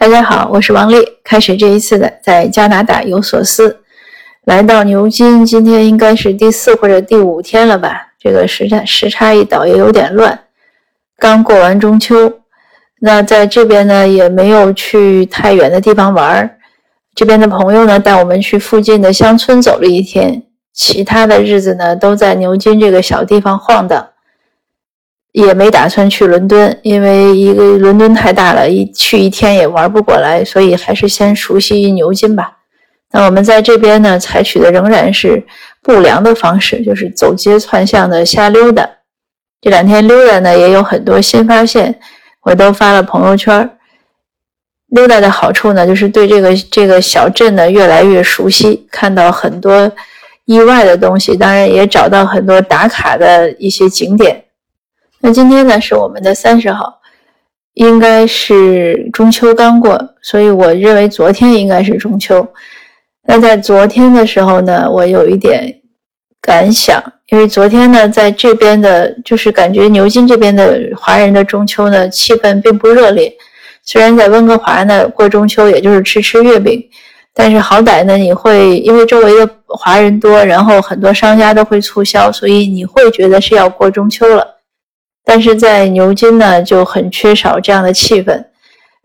大家好，我是王丽。开始这一次的在加拿大有所思，来到牛津，今天应该是第四或者第五天了吧？这个时差时差一倒也有点乱。刚过完中秋，那在这边呢也没有去太远的地方玩儿。这边的朋友呢带我们去附近的乡村走了一天，其他的日子呢都在牛津这个小地方晃荡。也没打算去伦敦，因为一个伦敦太大了，一去一天也玩不过来，所以还是先熟悉牛津吧。那我们在这边呢，采取的仍然是不良的方式，就是走街串巷的瞎溜达。这两天溜达呢，也有很多新发现，我都发了朋友圈。溜达的好处呢，就是对这个这个小镇呢越来越熟悉，看到很多意外的东西，当然也找到很多打卡的一些景点。那今天呢是我们的三十号，应该是中秋刚过，所以我认为昨天应该是中秋。那在昨天的时候呢，我有一点感想，因为昨天呢在这边的，就是感觉牛津这边的华人的中秋呢气氛并不热烈。虽然在温哥华呢过中秋也就是吃吃月饼，但是好歹呢你会因为周围的华人多，然后很多商家都会促销，所以你会觉得是要过中秋了。但是在牛津呢，就很缺少这样的气氛。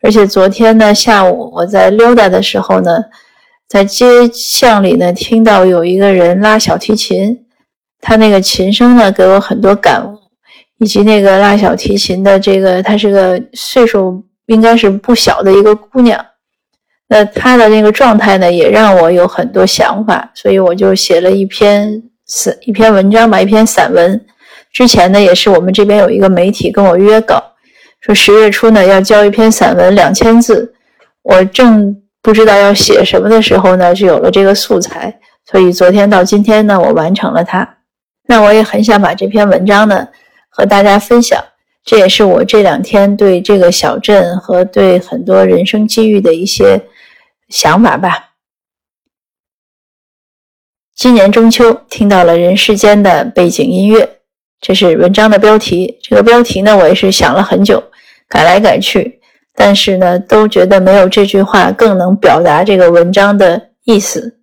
而且昨天呢下午我在溜达的时候呢，在街巷里呢听到有一个人拉小提琴，他那个琴声呢给我很多感悟，以及那个拉小提琴的这个，她是个岁数应该是不小的一个姑娘。那她的那个状态呢，也让我有很多想法，所以我就写了一篇散一篇文章吧，一篇散文。之前呢，也是我们这边有一个媒体跟我约稿，说十月初呢要交一篇散文两千字，我正不知道要写什么的时候呢，就有了这个素材，所以昨天到今天呢，我完成了它。那我也很想把这篇文章呢和大家分享，这也是我这两天对这个小镇和对很多人生机遇的一些想法吧。今年中秋听到了《人世间》的背景音乐。这是文章的标题。这个标题呢，我也是想了很久，改来改去，但是呢，都觉得没有这句话更能表达这个文章的意思。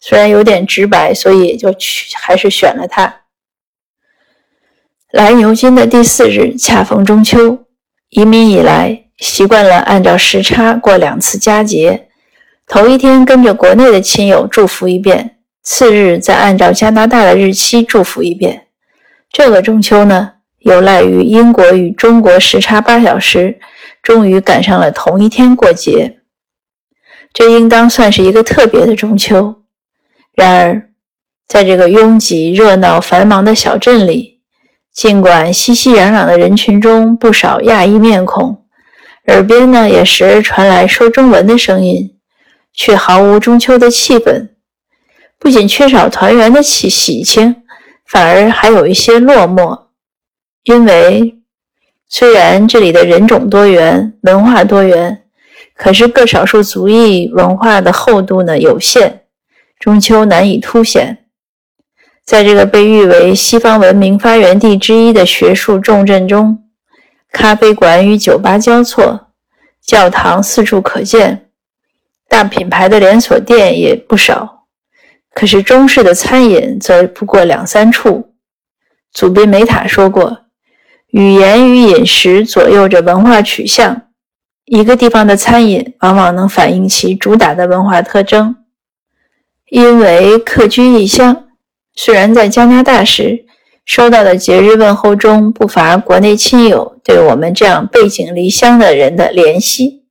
虽然有点直白，所以就去还是选了它。来牛津的第四日，恰逢中秋。移民以来，习惯了按照时差过两次佳节。头一天跟着国内的亲友祝福一遍，次日再按照加拿大的日期祝福一遍。这个中秋呢，有赖于英国与中国时差八小时，终于赶上了同一天过节。这应当算是一个特别的中秋。然而，在这个拥挤、热闹、繁忙的小镇里，尽管熙熙攘攘的人群中不少亚裔面孔，耳边呢也时而传来说中文的声音，却毫无中秋的气氛。不仅缺少团圆的喜喜庆。反而还有一些落寞，因为虽然这里的人种多元、文化多元，可是各少数族裔文化的厚度呢有限，中秋难以凸显。在这个被誉为西方文明发源地之一的学术重镇中，咖啡馆与酒吧交错，教堂四处可见，大品牌的连锁店也不少。可是中式的餐饮则不过两三处。祖宾梅塔说过：“语言与饮食左右着文化取向。一个地方的餐饮往往能反映其主打的文化特征。因为客居异乡，虽然在加拿大时收到的节日问候中不乏国内亲友对我们这样背井离乡的人的怜惜，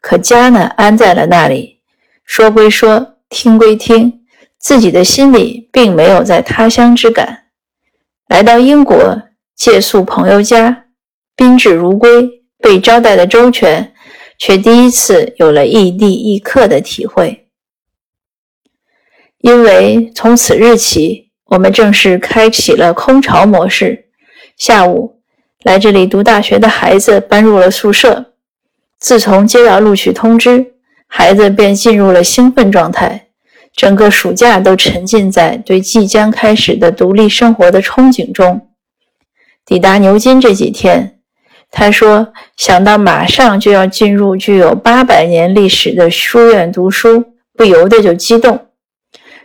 可家呢安在了那里。说归说，听归听。”自己的心里并没有在他乡之感，来到英国借宿朋友家，宾至如归，被招待的周全，却第一次有了异地异客的体会。因为从此日起，我们正式开启了空巢模式。下午来这里读大学的孩子搬入了宿舍，自从接到录取通知，孩子便进入了兴奋状态。整个暑假都沉浸在对即将开始的独立生活的憧憬中。抵达牛津这几天，他说：“想到马上就要进入具有八百年历史的书院读书，不由得就激动。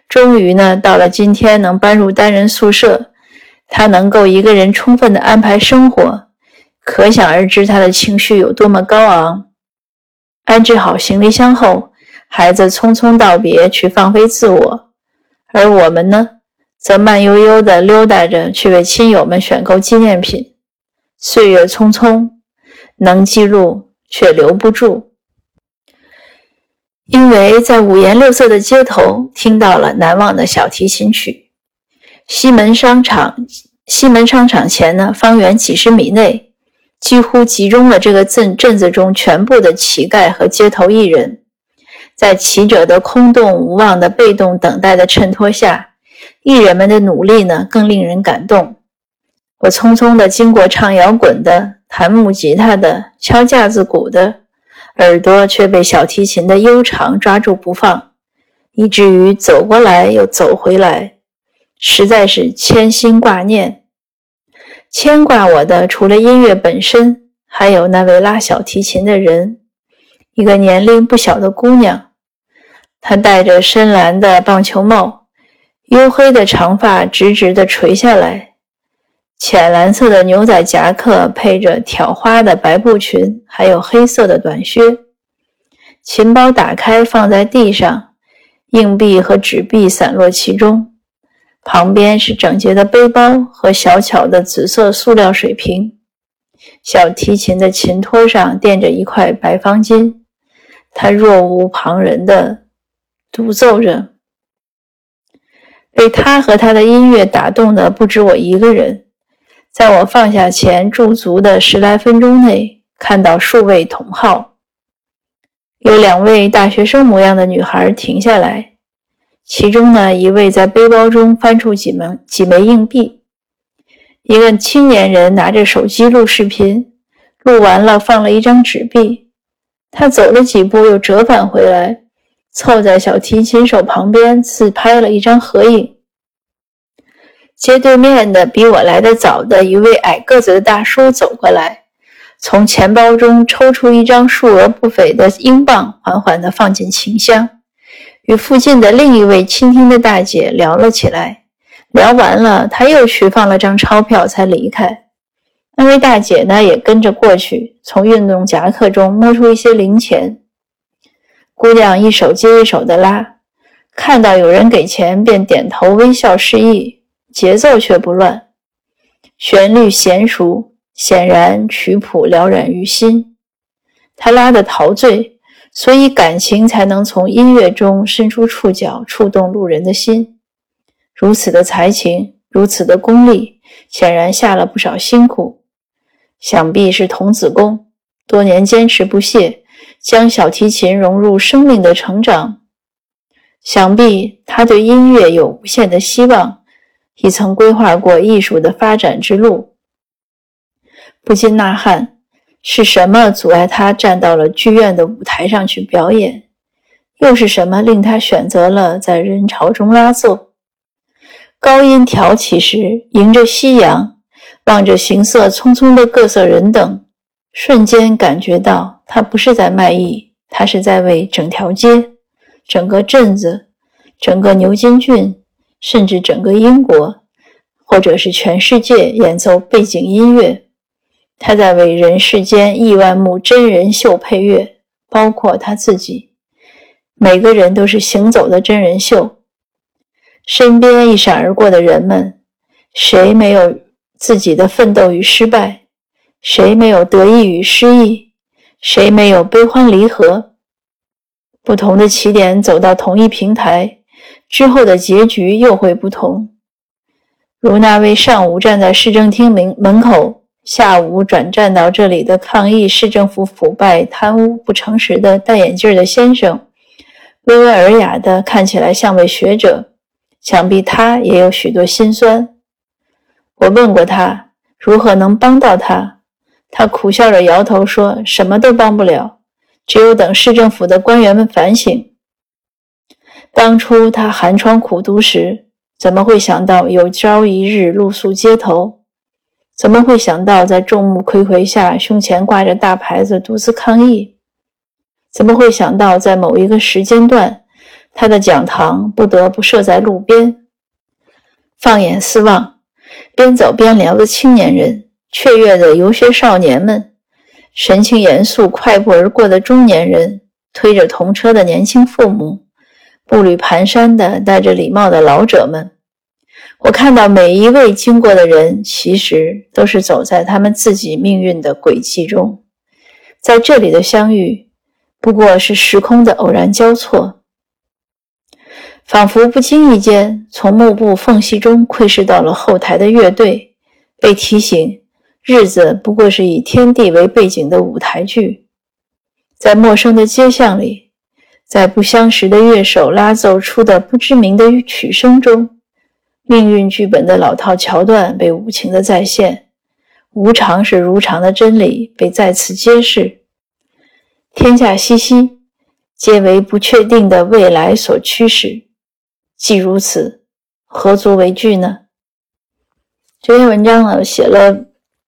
终于呢，到了今天能搬入单人宿舍，他能够一个人充分的安排生活，可想而知他的情绪有多么高昂。安置好行李箱后，孩子匆匆道别，去放飞自我，而我们呢，则慢悠悠地溜达着去为亲友们选购纪念品。”岁月匆匆，能记录却留不住，因为在五颜六色的街头听到了难忘的小提琴曲。西门商场，西门商场前呢，方圆几十米内，几乎集中了这个镇镇子中全部的乞丐和街头艺人。在骑者的空洞无望的被动等待的衬托下，艺人们的努力呢，更令人感动。我匆匆地经过唱摇滚的、弹木吉他的、敲架子鼓的，耳朵却被小提琴的悠长抓住不放，以至于走过来又走回来，实在是牵心挂念。牵挂我的，除了音乐本身，还有那位拉小提琴的人，一个年龄不小的姑娘。他戴着深蓝的棒球帽，黝黑的长发直直地垂下来。浅蓝色的牛仔夹克配着挑花的白布裙，还有黑色的短靴。琴包打开放在地上，硬币和纸币散落其中。旁边是整洁的背包和小巧的紫色塑料水瓶。小提琴的琴托上垫着一块白方巾。他若无旁人的独奏着。被他和他的音乐打动的不止我一个人。在我放下前驻足的十来分钟内，看到数位同号，有两位大学生模样的女孩停下来，其中呢一位在背包中翻出几枚几枚硬币，一个青年人拿着手机录视频，录完了放了一张纸币，他走了几步又折返回来，凑在小提琴手旁边自拍了一张合影。街对面的比我来得早的一位矮个子的大叔走过来，从钱包中抽出一张数额不菲的英镑，缓缓地放进琴箱，与附近的另一位倾听的大姐聊了起来。聊完了，他又去放了张钞票才离开。那位大姐呢，也跟着过去，从运动夹克中摸出一些零钱。姑娘一手接一手的拉，看到有人给钱，便点头微笑示意。节奏却不乱，旋律娴熟，显然曲谱了然于心。他拉得陶醉，所以感情才能从音乐中伸出触角，触动路人的心。如此的才情，如此的功力，显然下了不少辛苦。想必是童子功，多年坚持不懈，将小提琴融入生命的成长。想必他对音乐有无限的希望。也曾规划过艺术的发展之路，不禁呐喊：是什么阻碍他站到了剧院的舞台上去表演？又是什么令他选择了在人潮中拉奏？高音挑起时，迎着夕阳，望着行色匆匆的各色人等，瞬间感觉到他不是在卖艺，他是在为整条街、整个镇子、整个牛津郡。甚至整个英国，或者是全世界演奏背景音乐，他在为人世间亿万幕真人秀配乐，包括他自己。每个人都是行走的真人秀。身边一闪而过的人们，谁没有自己的奋斗与失败？谁没有得意与失意？谁没有悲欢离合？不同的起点走到同一平台。之后的结局又会不同，如那位上午站在市政厅门门口，下午转站到这里的抗议市政府腐败、贪污、不诚实的戴眼镜的先生，温文尔雅的，看起来像位学者，想必他也有许多心酸。我问过他如何能帮到他，他苦笑着摇头说：“什么都帮不了，只有等市政府的官员们反省。”当初他寒窗苦读时，怎么会想到有朝一日露宿街头？怎么会想到在众目睽睽下，胸前挂着大牌子独自抗议？怎么会想到在某一个时间段，他的讲堂不得不设在路边？放眼四望，边走边聊的青年人，雀跃的游学少年们，神情严肃快步而过的中年人，推着童车的年轻父母，步履蹒跚的戴着礼帽的老者们。我看到每一位经过的人，其实都是走在他们自己命运的轨迹中，在这里的相遇，不过是时空的偶然交错，仿佛不经意间从幕布缝隙中窥视到了后台的乐队，被提醒日子不过是以天地为背景的舞台剧，在陌生的街巷里，在不相识的乐手拉奏出的不知名的曲声中。命运剧本的老套桥段被无情的再现，无常是如常的真理被再次揭示。天下熙熙，皆为不确定的未来所驱使。既如此，何足为惧呢？这篇文章呢，写了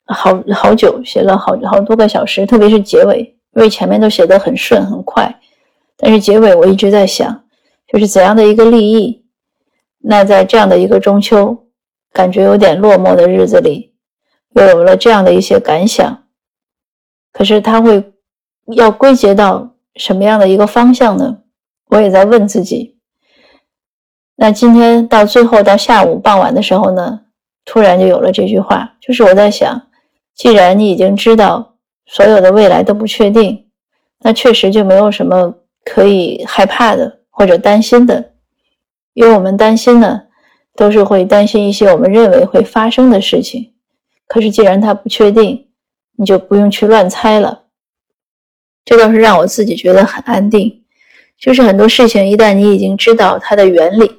好好久，写了好好多个小时，特别是结尾，因为前面都写得很顺很快，但是结尾我一直在想，就是怎样的一个立意。那在这样的一个中秋，感觉有点落寞的日子里，又有了这样的一些感想。可是他会要归结到什么样的一个方向呢？我也在问自己。那今天到最后到下午傍晚的时候呢，突然就有了这句话，就是我在想，既然你已经知道所有的未来都不确定，那确实就没有什么可以害怕的或者担心的。因为我们担心呢，都是会担心一些我们认为会发生的事情。可是既然它不确定，你就不用去乱猜了。这倒是让我自己觉得很安定。就是很多事情，一旦你已经知道它的原理，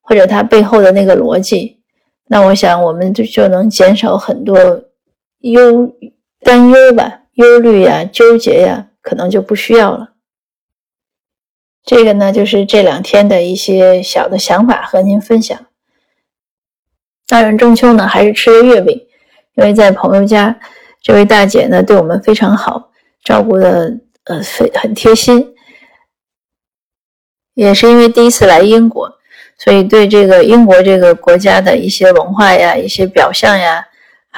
或者它背后的那个逻辑，那我想我们就就能减少很多忧担忧吧、忧虑呀、纠结呀，可能就不需要了。这个呢，就是这两天的一些小的想法和您分享。当然，中秋呢还是吃了月饼，因为在朋友家，这位大姐呢对我们非常好，照顾的呃非很贴心。也是因为第一次来英国，所以对这个英国这个国家的一些文化呀、一些表象呀，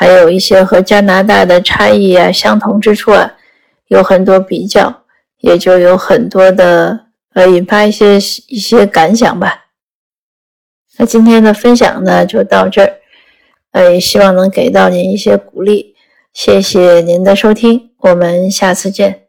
还有一些和加拿大的差异啊、相同之处啊，有很多比较，也就有很多的。呃，引发一些一些感想吧。那今天的分享呢，就到这儿。呃，希望能给到您一些鼓励。谢谢您的收听，我们下次见。